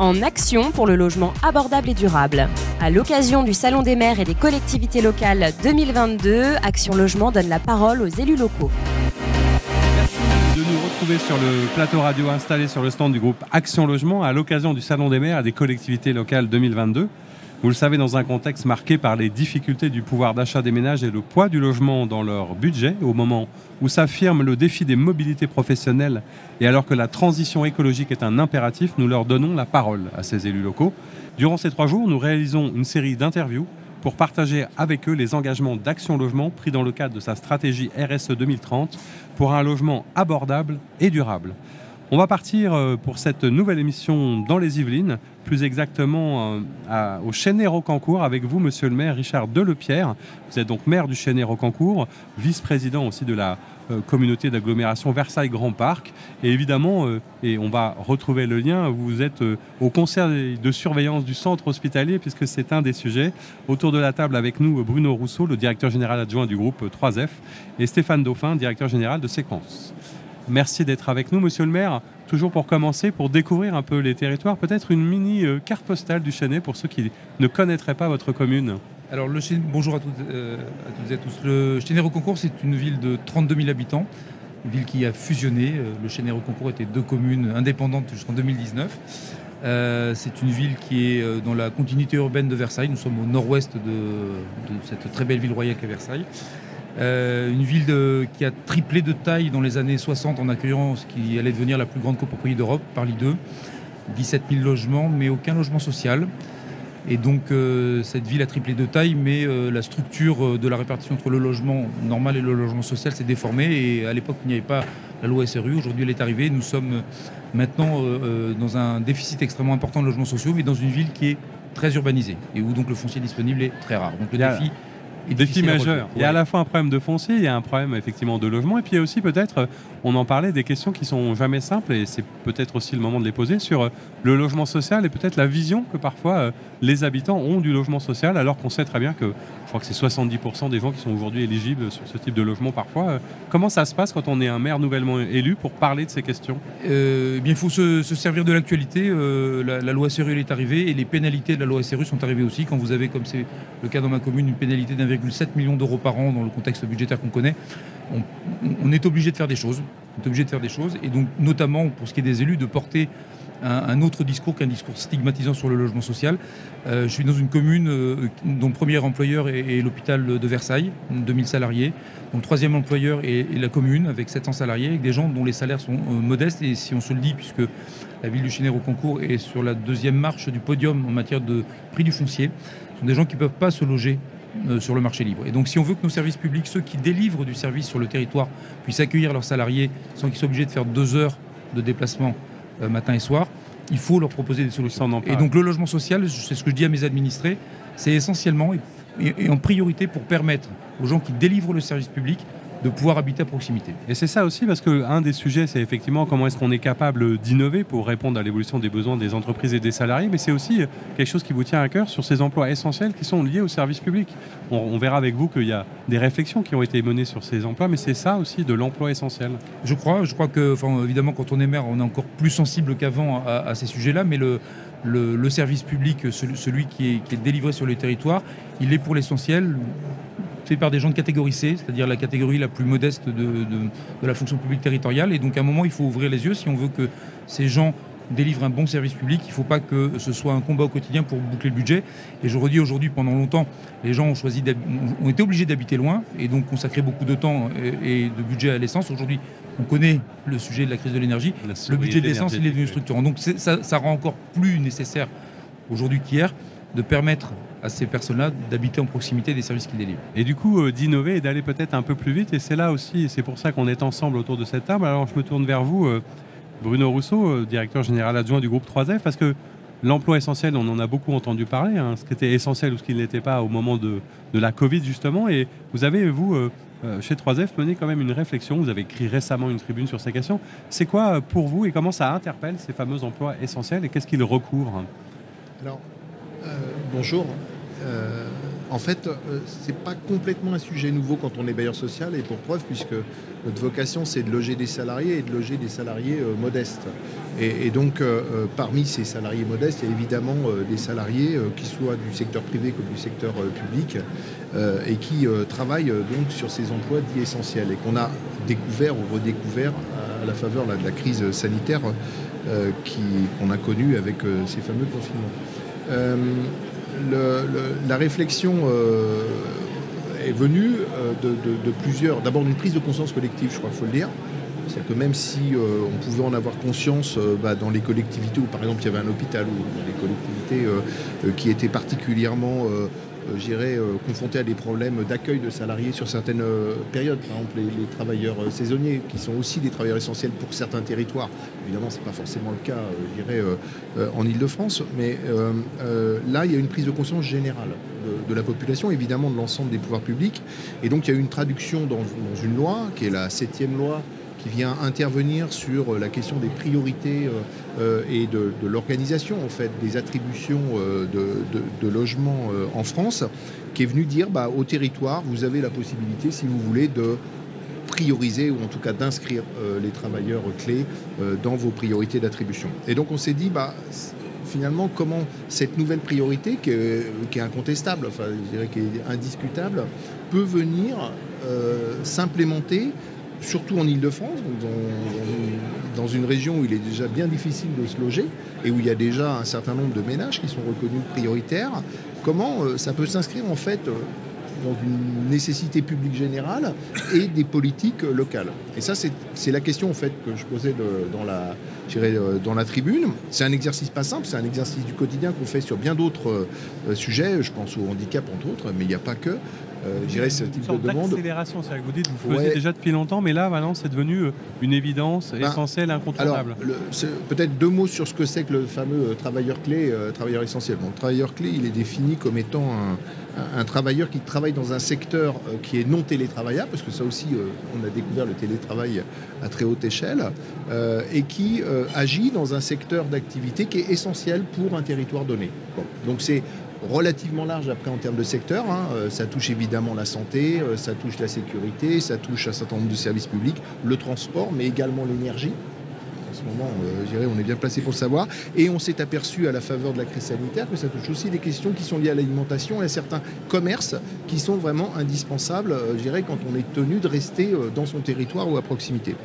en action pour le logement abordable et durable. À l'occasion du Salon des maires et des collectivités locales 2022, Action Logement donne la parole aux élus locaux. Merci de nous retrouver sur le plateau radio installé sur le stand du groupe Action Logement à l'occasion du Salon des maires et des collectivités locales 2022. Vous le savez, dans un contexte marqué par les difficultés du pouvoir d'achat des ménages et le poids du logement dans leur budget, au moment où s'affirme le défi des mobilités professionnelles et alors que la transition écologique est un impératif, nous leur donnons la parole à ces élus locaux. Durant ces trois jours, nous réalisons une série d'interviews pour partager avec eux les engagements d'Action Logement pris dans le cadre de sa stratégie RSE 2030 pour un logement abordable et durable. On va partir euh, pour cette nouvelle émission dans les Yvelines, plus exactement euh, au Chênay-Rocancourt, avec vous, monsieur le maire Richard Delepierre. Vous êtes donc maire du Chênay-Rocancourt, vice-président aussi de la euh, communauté d'agglomération Versailles-Grand Parc. Et évidemment, et on va retrouver le lien, vous êtes au conseil de surveillance du centre hospitalier, puisque c'est un des sujets. Autour de la table avec nous, Bruno Rousseau, le directeur général adjoint du groupe 3F, et Stéphane Dauphin, directeur général de Séquence. Merci d'être avec nous, monsieur le maire. Toujours pour commencer, pour découvrir un peu les territoires, peut-être une mini euh, carte postale du Chênay pour ceux qui ne connaîtraient pas votre commune. Alors, le bonjour à toutes, euh, à et à tous. Le Chênay-Reconcourt, c'est une ville de 32 000 habitants, une ville qui a fusionné. Euh, le Chênay-Reconcourt était deux communes indépendantes jusqu'en 2019. c'est une ville qui est dans la continuité urbaine de Versailles. Nous sommes au nord-ouest de, de, cette très belle ville royale qu'est Versailles. Euh, une ville qui a triplé de taille dans les années 60 en accueillant ce qui allait devenir la plus grande copropriété d'Europe, Paris 2. 17 000 logements, mais aucun logement social. Et donc euh, cette ville a triplé de taille, mais euh, la structure de la répartition entre le logement normal et le logement social s'est déformée. Et à l'époque, il n'y avait pas la loi SRU. Aujourd'hui, elle est arrivée. Nous sommes maintenant dans un déficit extrêmement important de logements sociaux, mais dans une ville qui est très urbanisée et où donc le foncier disponible est très rare. Donc le défi Défi majeur. Il y a à la fois un problème de foncier, il y a un problème effectivement de logement, et puis il y a aussi peut-être, euh, on en parlait, des questions qui sont jamais simples, et c'est peut-être aussi le moment de les poser, sur euh, le logement social et peut-être la vision que parfois euh, les habitants ont du logement social, alors qu'on sait très bien que je crois que c'est 70% des gens qui sont aujourd'hui éligibles sur ce type de logement parfois. Comment ça se passe quand on est un maire nouvellement élu pour parler de ces questions? Eh bien, Il faut se, servir de l'actualité. la, loi SRU est arrivée et les pénalités de la loi SRU sont arrivées aussi. Quand vous avez, comme c'est le cas dans ma commune, une pénalité d'un 1,7 millions d'euros par an dans le contexte budgétaire qu'on connaît, on, est obligé de faire des choses. On est obligé de faire des choses, et donc notamment pour ce qui est des élus, de porter un, autre discours qu'un discours stigmatisant sur le logement social. Euh, je suis dans une commune euh, dont le premier employeur est, l'hôpital de Versailles, 2000 salariés, dont le troisième employeur est, la commune, avec 700 salariés, avec des gens dont les salaires sont euh, modestes, et si on se le dit, puisque la ville du Chénère au concours est sur la deuxième marche du podium en matière de prix du foncier, ce sont des gens qui ne peuvent pas se loger sur le marché libre. Et donc si on veut que nos services publics, ceux qui délivrent du service sur le territoire, puissent accueillir leurs salariés sans qu'ils soient obligés de faire deux heures de déplacement euh, matin et soir, il faut leur proposer des solutions. Et donc le logement social, c'est ce que je dis à mes administrés, c'est essentiellement et en priorité pour permettre aux gens qui délivrent le service public de pouvoir habiter à proximité. Et c'est ça aussi parce qu'un des sujets, c'est effectivement comment est-ce qu'on est capable d'innover pour répondre à l'évolution des besoins des entreprises et des salariés, mais c'est aussi quelque chose qui vous tient à cœur sur ces emplois essentiels qui sont liés au service public. On, verra avec vous qu'il y a des réflexions qui ont été menées sur ces emplois, mais c'est ça aussi de l'emploi essentiel. Je crois, je crois que, enfin, évidemment, quand on est maire, on est encore plus sensible qu'avant à, ces sujets-là, mais le, le, service public, celui, qui, est, qui est délivré sur le territoire, il est pour l'essentiel par des gens de catégorie C, c'est-à-dire la catégorie la plus modeste de, la fonction publique territoriale. Et donc à un moment, il faut ouvrir les yeux si on veut que ces gens délivrent un bon service public. Il ne faut pas que ce soit un combat au quotidien pour boucler le budget. Et je redis aujourd'hui, pendant longtemps, les gens ont, choisi ont été obligés d'habiter loin et donc consacrer beaucoup de temps et, de budget à l'essence. Aujourd'hui, on connaît le sujet de la crise de l'énergie. Le budget de l'essence, il est devenu structurant. Donc ça, ça rend encore plus nécessaire aujourd'hui qu'hier de permettre à ces personnes-là d'habiter en proximité des services qu'ils délivrent. Et du coup, euh, d'innover et d'aller peut-être un peu plus vite. Et c'est là aussi, c'est pour ça qu'on est ensemble autour de cette table. Alors je me tourne vers vous, euh, Bruno Rousseau, euh, directeur général adjoint du groupe 3F, parce que l'emploi essentiel, on en a beaucoup entendu parler, hein, ce qui était essentiel ou ce qui ne l'était pas au moment de, de, la Covid justement. Et vous avez, vous, chez 3F, mené quand même une réflexion. Vous avez écrit récemment une tribune sur ces questions. C'est quoi pour vous et comment ça interpelle ces fameux emplois essentiels et qu'est-ce qu'ils recouvrent? Alors, bonjour. Euh, en fait, ce n'est pas complètement un sujet nouveau quand on est bailleur social, et pour preuve, puisque notre vocation, c'est de loger des salariés et de loger des salariés modestes. Et, donc, parmi ces salariés modestes, il y a évidemment des salariés qui soient du secteur privé comme du secteur public, et qui travaillent donc sur ces emplois dits essentiels, et qu'on a découvert ou redécouvert à la faveur de la crise sanitaire euh, qu'on a connue avec euh, ces fameux confinements. Euh, la réflexion est venue de, plusieurs, d'abord d'une prise de conscience collective, je crois faut le dire. C'est que même si on pouvait en avoir conscience bah, dans les collectivités où par exemple il y avait un hôpital ou des collectivités qui étaient particulièrement euh, j'irais euh, confrontés à des problèmes d'accueil de salariés sur certaines euh, périodes. Par exemple, les, travailleurs saisonniers, qui sont aussi des travailleurs essentiels pour certains territoires. Évidemment, ce n'est pas forcément le cas, je dirais, en Ile-de-France. Mais là, il y a une prise de conscience générale de, la population, évidemment de l'ensemble des pouvoirs publics. Et donc, il y a eu une traduction dans, dans une loi, qui est la septième loi qui vient intervenir sur la question des priorités euh, et de, l'organisation en fait des attributions euh, de, logements euh, en France, qui est venu dire bah, au territoire, vous avez la possibilité, si vous voulez, de prioriser ou en tout cas d'inscrire les travailleurs clés dans vos priorités d'attribution. Et donc on s'est dit, bah, finalement, comment cette nouvelle priorité, qui est, incontestable, enfin, je dirais qui est indiscutable, peut venir s'implémenter surtout en Ile-de-France, dans, une région où il est déjà bien difficile de se loger et où il y a déjà un certain nombre de ménages qui sont reconnus prioritaires, comment euh, ça peut s'inscrire en fait euh, dans une nécessité publique générale et des politiques locales? Et ça, c'est la question en fait que je posais euh, dans la tribune. C'est un exercice pas simple, c'est un exercice du quotidien qu'on fait sur bien d'autres sujets. Je pense au handicap entre autres, mais il n'y a pas que euh, ce type de demande. Accélération, c'est vous dites, vous faisiez déjà depuis longtemps, mais là, maintenant, c'est devenu euh, une évidence ben, essentielle, incontournable. Peut-être deux mots sur ce que c'est que le fameux euh, travailleur clé, euh, travailleur essentiel. Bon, le travailleur clé, il est défini comme étant un, travailleur qui travaille dans un secteur qui est non télétravaillable, parce que ça aussi, on a découvert le télétravail à très haute échelle, et qui agit dans un secteur d'activité qui est essentiel pour un territoire donné. donc c'est relativement large après en termes de secteur. Hein. Euh, ça touche évidemment la santé, euh, ça touche la sécurité, ça touche un certain nombre de services publics, le transport, mais également l'énergie. En ce moment, euh, je dirais, on est bien placé pour le savoir. Et on s'est aperçu à la faveur de la crise sanitaire que ça touche aussi des questions qui sont liées à l'alimentation et à certains commerces qui sont vraiment indispensables, je dirais, quand on est tenu de rester dans son territoire ou à proximité.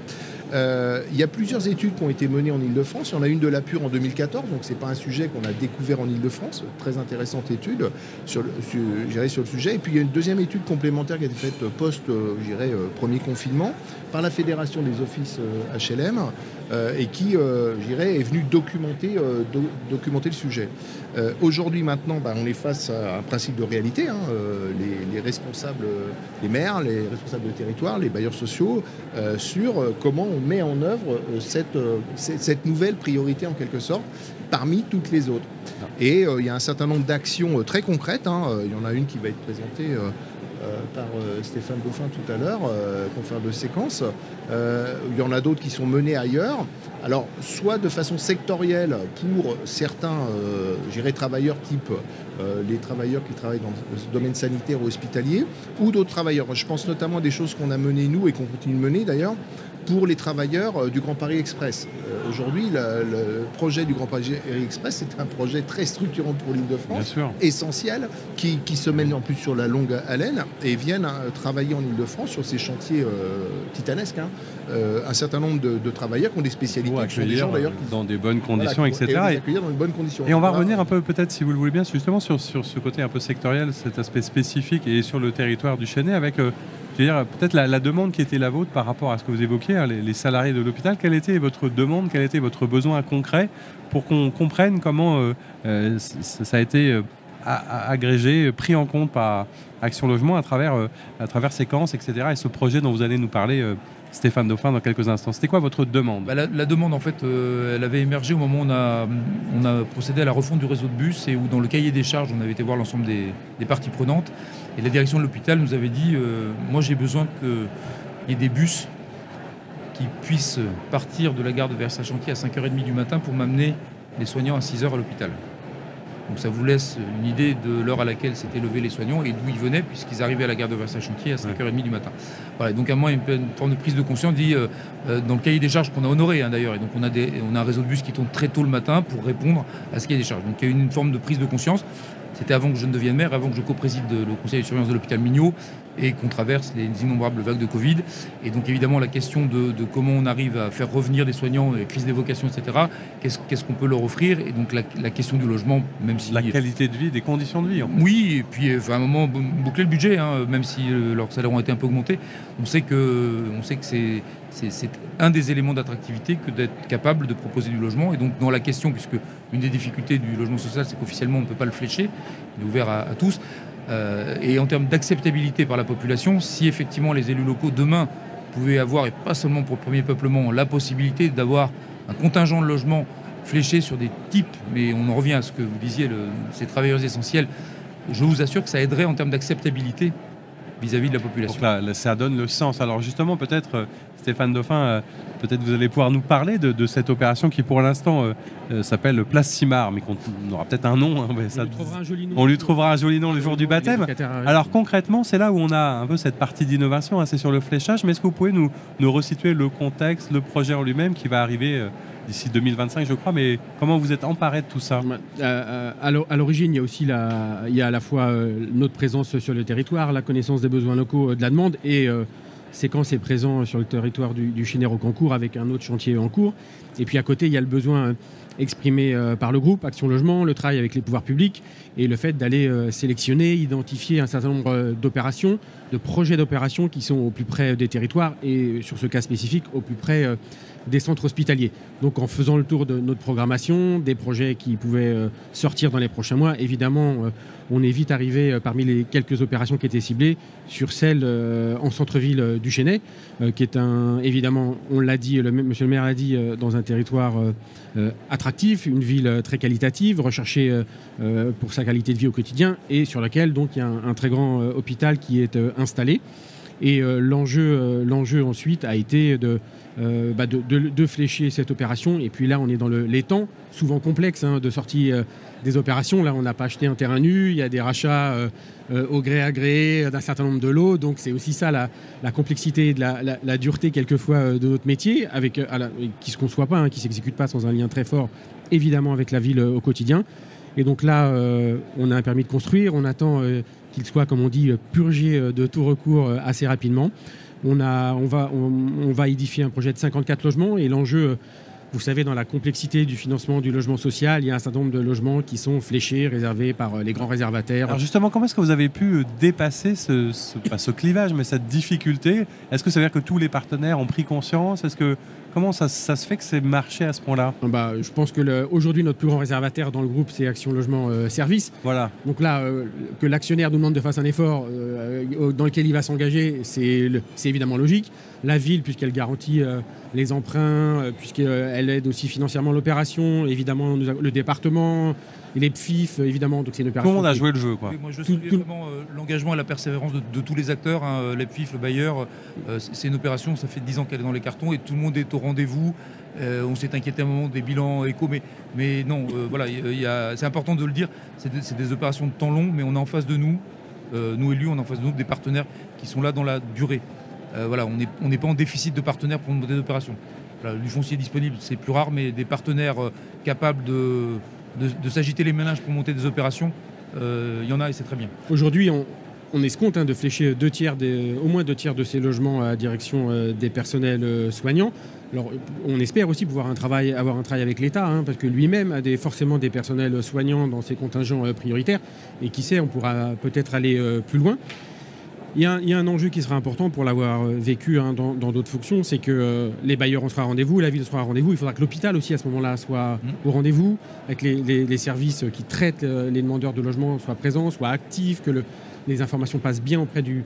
Euh, il y a plusieurs études qui ont été menées en Ile-de-France. Il y en a une de la Pure en 2014, donc ce n'est pas un sujet qu'on a découvert en Ile-de-France. Très intéressante étude sur le, sur, sur le sujet. Et puis il y a une deuxième étude complémentaire qui a été faite euh, euh, premier confinement par la Fédération des offices HLM et qui, est venue documenter, documenter le sujet. Aujourd'hui, maintenant, bah, on est face à un principe de réalité. Hein. les, responsables, les maires, les responsables de territoire, les bailleurs sociaux, sur comment on met en œuvre euh, euh, cette, cette nouvelle priorité en quelque sorte parmi toutes les autres. Et euh, il y a un certain nombre d'actions très concrètes. Hein. Il y en a une qui va être présentée par Stéphane Beaufin tout à l'heure, confère de séquence. il y en a d'autres qui sont menées ailleurs. Alors, soit de façon sectorielle pour certains, j'irais travailleurs type les travailleurs qui travaillent dans le domaine sanitaire ou hospitalier, ou d'autres travailleurs. Je pense notamment à des choses qu'on a menées nous et qu'on continue de mener d'ailleurs, pour les travailleurs euh, du Grand Paris Express. Euh, aujourd'hui, le, projet du Grand Paris Express, c'est un projet très structurant pour l'île de France, essentiel, qui, se mène en plus sur la longue haleine et viennent hein, travailler en île de France sur ces chantiers euh, titanesques. Hein. Un certain nombre de, travailleurs qui ont des spécialités, qui sont des gens d'ailleurs dans des bonnes conditions, etc. Et, dans bonnes conditions. Et on va revenir un peu, peut-être, si vous le voulez bien, justement sur, sur ce côté un peu sectoriel, cet aspect spécifique et sur le territoire du Chenet, avec dire, peut-être la, demande qui était la vôtre par rapport à ce que vous évoquiez, hein, les, salariés de l'hôpital, quelle était votre demande, quel était votre besoin concret pour qu'on comprenne comment euh, euh, ça a été euh, agrégé, pris en compte par Action Logement à travers, à travers séquences, etc. Et ce projet dont vous allez nous parler, Stéphane Dauphin, dans quelques instants. C'était quoi votre demande bah, la, demande, en fait, elle avait émergé au moment où on a, procédé à la refonte du réseau de bus et où, dans le cahier des charges, on avait été voir l'ensemble des, des parties prenantes. Et la direction de l'hôpital nous avait dit, euh, moi j'ai besoin qu'il y ait des bus qui puissent partir de la gare de Versailles-Chantier à 5h30 du matin pour m'amener les soignants à 6h à l'hôpital. Donc ça vous laisse une idée de l'heure à laquelle s'étaient levés les soignants et d'où ils venaient, puisqu'ils arrivaient à la gare de Versailles-Chantier à 5h30 du matin. Voilà, donc à moi, une, forme de prise de conscience dit, euh, euh, dans le cahier des charges qu'on a honoré hein, d'ailleurs, et donc on a, des, on un réseau de bus qui tourne très tôt le matin pour répondre à ce cahier des charges. Donc il y a eu une forme de prise de conscience. C'était avant que je ne devienne maire, avant que je co-préside le conseil de surveillance de l'hôpital Mignot et qu'on traverse les innombrables vagues de Covid. Et donc évidemment la question de, comment on arrive à faire revenir des soignants, les crises d'évocation, etc. Qu'est-ce qu'on peut leur offrir? Et donc la, question du logement, même si... La qualité de vie, des conditions de vie. En Oui, et puis à un moment, boucler le budget, hein, même si euh, leurs salaires ont été un peu augmentés. On sait que, on sait que c'est c'est un des éléments d'attractivité que d'être capable de proposer du logement. Et donc dans la question, puisque une des difficultés du logement social, c'est qu'officiellement on ne peut pas le flécher, il est ouvert à, à tous. Euh, et en termes d'acceptabilité par la population, si effectivement les élus locaux demain pouvaient avoir, et pas seulement pour le premier peuplement, la possibilité d'avoir un contingent de logements fléché sur des types, mais on en revient à ce que vous disiez, ces travailleurs essentiels, je vous assure que ça aiderait en termes d'acceptabilité vis-à-vis de la population. Donc là, ça donne le sens. Alors justement, peut-être, euh, Stéphane Dauphin, euh, peut-être vous allez pouvoir nous parler de, cette opération qui pour l'instant euh, s'appelle Place Simard, mais qu'on aura peut-être un nom. Hein, on, lui trouvera un joli nom. on lui trouvera un joli nom le jour du baptême. Alors concrètement, c'est là où on a un peu cette partie d'innovation, hein, c'est sur le fléchage, mais est-ce que vous pouvez nous, nous resituer le contexte, le projet en lui-même qui va arriver d'ici 2025, je crois. Mais comment vous êtes emparé de tout ça? Euh, À l'origine, il y a aussi la, il y a à la fois euh, notre présence sur le territoire, la connaissance des besoins locaux euh, de la demande et Séquence est présent sur le territoire du, du concours avec un autre chantier en cours. Et puis à côté, il y a le besoin exprimé par le groupe Action Logement, le travail avec les pouvoirs publics et le fait d'aller sélectionner, identifier un certain nombre d'opérations, de projets d'opérations qui sont au plus près des territoires et sur ce cas spécifique au plus près des centres hospitaliers. Donc en faisant le tour de notre programmation, des projets qui pouvaient euh, sortir dans les prochains mois, évidemment, euh, on est vite arrivé euh, parmi les quelques opérations qui étaient ciblées sur celle en centre-ville du Chênay, qui est un, évidemment, on l'a dit, le, monsieur le maire l'a dit, dans un territoire attractif, une ville très qualitative, recherchée pour sa qualité de vie au quotidien, et sur laquelle donc il y a un, très grand hôpital qui est installé. Et l'enjeu, l'enjeu ensuite a été de euh, bah, de, flécher cette opération. Et puis là, on est dans le, les temps, souvent complexes, hein, de sortie euh, des opérations. Là, on n'a pas acheté un terrain nu, il y a des rachats euh, au gré à gré d'un certain nombre de lots. Donc c'est aussi ça la, complexité, de la, dureté quelquefois de notre métier, avec, qui ne se conçoit pas, hein, qui ne s'exécute pas sans un lien très fort, évidemment, avec la ville au quotidien. Et donc là, on a un permis de construire, on attend qu'il soit, comme on dit, purgé de tout recours assez rapidement. On, a, on, va, on, va édifier un projet de 54 logements et l'enjeu, vous savez, dans la complexité du financement du logement social, il y a un certain nombre de logements qui sont fléchés, réservés par euh, les grands réservataires. Alors justement, comment est-ce que vous avez pu euh, dépasser ce, ce clivage, mais cette difficulté? Est-ce que ça veut dire que tous les partenaires ont pris conscience? Est-ce que Comment ça, se fait que c'est marché à ce point-là? Bah, Je pense que aujourd'hui, notre plus grand réservataire dans le groupe, c'est Action Logement euh, Service. Voilà. Donc là, euh, que l'actionnaire nous demande de faire un effort euh, dans lequel il va s'engager, c'est évidemment logique. La ville, puisqu'elle garantit les emprunts, puisqu'elle aide aussi financièrement l'opération, évidemment le département, les PFIF, évidemment. Donc c'est une opération. Tout le monde a joué le jeu, quoi. moi, je tout, vraiment l'engagement et la persévérance de, tous les acteurs. Hein, les PFIF, le bailleur, c'est une opération, ça fait 10 ans qu'elle est dans les cartons et tout le monde est au rendez-vous. Euh, on s'est inquiété un moment des bilans éco, mais, mais non, euh, voilà, c'est important de le dire, c'est des, opérations de temps long, mais on a en face de nous, euh, nous élus, on a en face de nous des partenaires qui sont là dans la durée. voilà, on n'est pas en déficit de partenaires pour monter des opérations. du foncier disponible, c'est plus rare, mais des partenaires capables de, de, s'agiter les ménages pour monter des opérations, il y en a et c'est très bien. Aujourd'hui, on, escompte hein, de flécher au moins deux tiers de ces logements à direction des personnels soignants. Alors, on espère aussi pouvoir avoir un travail avec l'État, hein, parce que lui-même a forcément des personnels soignants dans ses contingents euh, prioritaires, et qui sait, on pourra peut-être aller euh, plus loin. Il y, a, un enjeu qui sera important pour l'avoir euh, vécu hein, dans d'autres fonctions, c'est que les bailleurs seront à rendez-vous, la ville sera à rendez-vous. Il faudra que l'hôpital aussi à ce moment-là soit mmh. au rendez-vous, avec les, les, services qui traitent les demandeurs de logement soient présents, soient actifs, que le, les informations passent bien auprès du,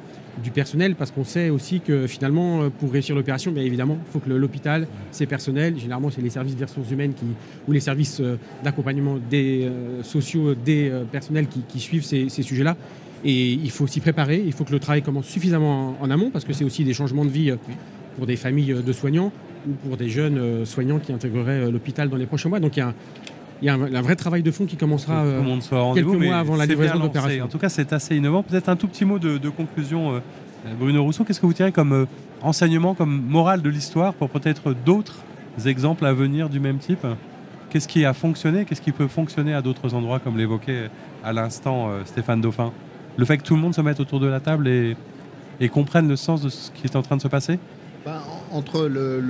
personnel parce qu'on sait aussi que finalement, euh, pour réussir l'opération, bien évidemment, il faut que l'hôpital, ses personnels, généralement c'est les services des ressources humaines qui, ou les services euh, d'accompagnement des euh, sociaux, des personnels qui, suivent ces, sujets-là. Et il faut s'y préparer, il faut que le travail commence suffisamment en, amont parce que c'est aussi des changements de vie pour des familles de soignants ou pour des jeunes soignants qui intégreraient l'hôpital dans les prochains mois. Donc il y a il y a un, vrai travail de fond qui commencera quelques mois avant la livraison d'opération. En tout cas, c'est assez innovant. Peut-être un tout petit mot de, de conclusion, euh, Bruno Rousseau. Qu'est-ce que vous tirez comme euh, enseignement, comme morale de l'histoire pour peut-être d'autres exemples à venir du même type? Qu'est-ce qui a fonctionné? Qu'est-ce qui peut fonctionner à d'autres endroits, comme l'évoquait à l'instant euh, Stéphane Dauphin? Le fait que tout le monde se mette autour de la table et, comprenne le sens de ce qui est en train de se passer Bah, en- entre le,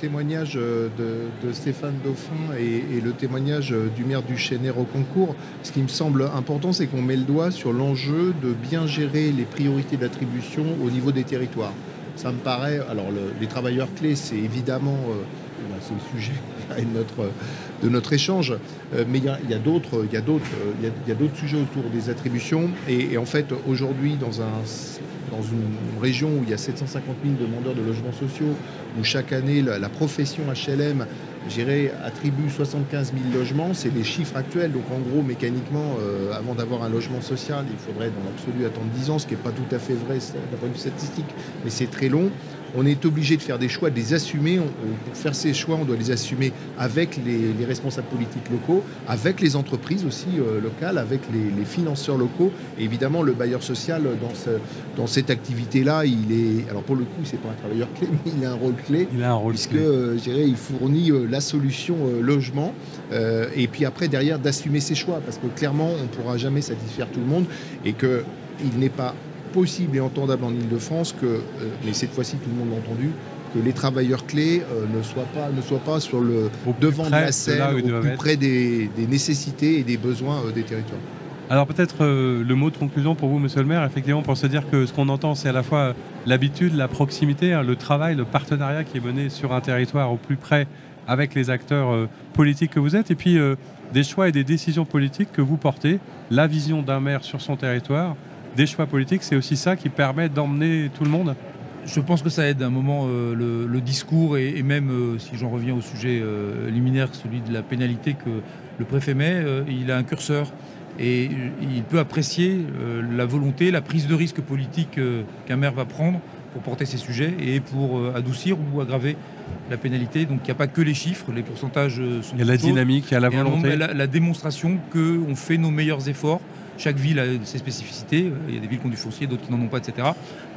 témoignage euh, de, Stéphane Dauphin et, le témoignage euh, du maire du Chénet au concours, ce qui me semble important, c'est qu'on met le doigt sur l'enjeu de bien gérer les priorités d'attribution au niveau des territoires. Ça me paraît. Alors, le- les travailleurs clés, c'est évidemment. euh, bah, c'est le sujet de notre, de notre échange. Euh, mais il y a, d'autres euh, sujets autour des attributions. Et, et en fait, aujourd'hui, dans, un, dans une région où il y a 750 000 demandeurs de logements sociaux, où chaque année la, profession HLM attribue 75 000 logements, c'est les chiffres actuels. Donc en gros, mécaniquement, euh, avant d'avoir un logement social, il faudrait dans l'absolu attendre 10 ans, ce qui n'est pas tout à fait vrai d'un point de vue statistique, mais c'est très long. On est obligé de faire des choix, de les assumer. On- pour faire ces choix, on doit les assumer avec les, les responsables politiques locaux, avec les entreprises aussi euh, locales, avec les, les financeurs locaux. Et évidemment, le bailleur social, dans, ce- dans cette activité-là, il est. Alors pour le coup, c'est pas un travailleur clé, mais il a un rôle clé Il a un rôle puisque clé. euh, je dirais, il fournit euh, la solution euh, logement euh, et puis après derrière d'assumer ses choix parce que clairement on ne pourra jamais satisfaire tout le monde et que il n'est pas possible et entendable en Ile-de-France que, euh, mais cette fois-ci tout le monde l'a entendu, que les travailleurs clés euh, ne, soient pas, ne soient pas sur le Au devant de la scène, au plus être. près des, des nécessités et des besoins euh, des territoires. Alors peut-être euh, le mot de conclusion pour vous, monsieur le maire, effectivement, pour se dire que ce qu'on entend, c'est à la fois l'habitude, la proximité, hein, le travail, le partenariat qui est mené sur un territoire au plus près avec les acteurs euh, politiques que vous êtes, et puis euh, des choix et des décisions politiques que vous portez, la vision d'un maire sur son territoire, des choix politiques, c'est aussi ça qui permet d'emmener tout le monde? Je pense que ça aide à un moment euh, le, discours et, même, si j'en reviens au sujet liminaire, celui de la pénalité que le préfet met, il a un curseur et il peut apprécier la volonté, la prise de risque politique qu'un maire va prendre pour porter ses sujets et pour adoucir ou aggraver la pénalité. Donc il n'y a pas que les chiffres, les pourcentages euh, sont Il y a la chose. dynamique, il y a la Et volonté. la, la démonstration qu'on fait nos meilleurs efforts. Chaque ville a ses spécificités. Euh, Il y a des villes qui ont du foncier, d'autres qui n'en ont pas, etc.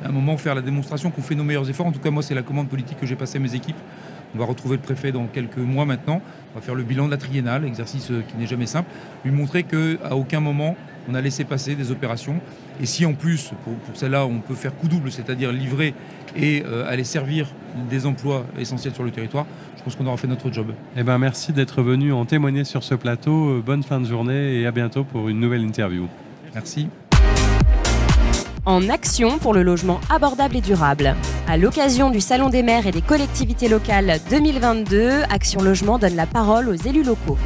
À un moment, faire la démonstration qu'on fait nos meilleurs efforts. En tout cas, moi, c'est la commande politique que j'ai passée à mes équipes. On va retrouver le préfet dans quelques mois maintenant. On va faire le bilan de la triennale, exercice euh, qui n'est jamais simple. Lui montrer qu'à aucun moment, on a laissé passer des opérations. Et si en plus, pour, pour celle-là, on peut faire coup double, c'est-à-dire livrer et euh, aller servir des emplois essentiels sur le territoire, je pense qu'on aura fait notre job. Eh ben, merci d'être venu en témoigner sur ce plateau. Euh, Bonne fin de journée et à bientôt pour une nouvelle interview. Merci. En action pour le logement abordable et durable. À l'occasion du Salon des maires et des collectivités locales 2022, Action Logement donne la parole aux élus locaux.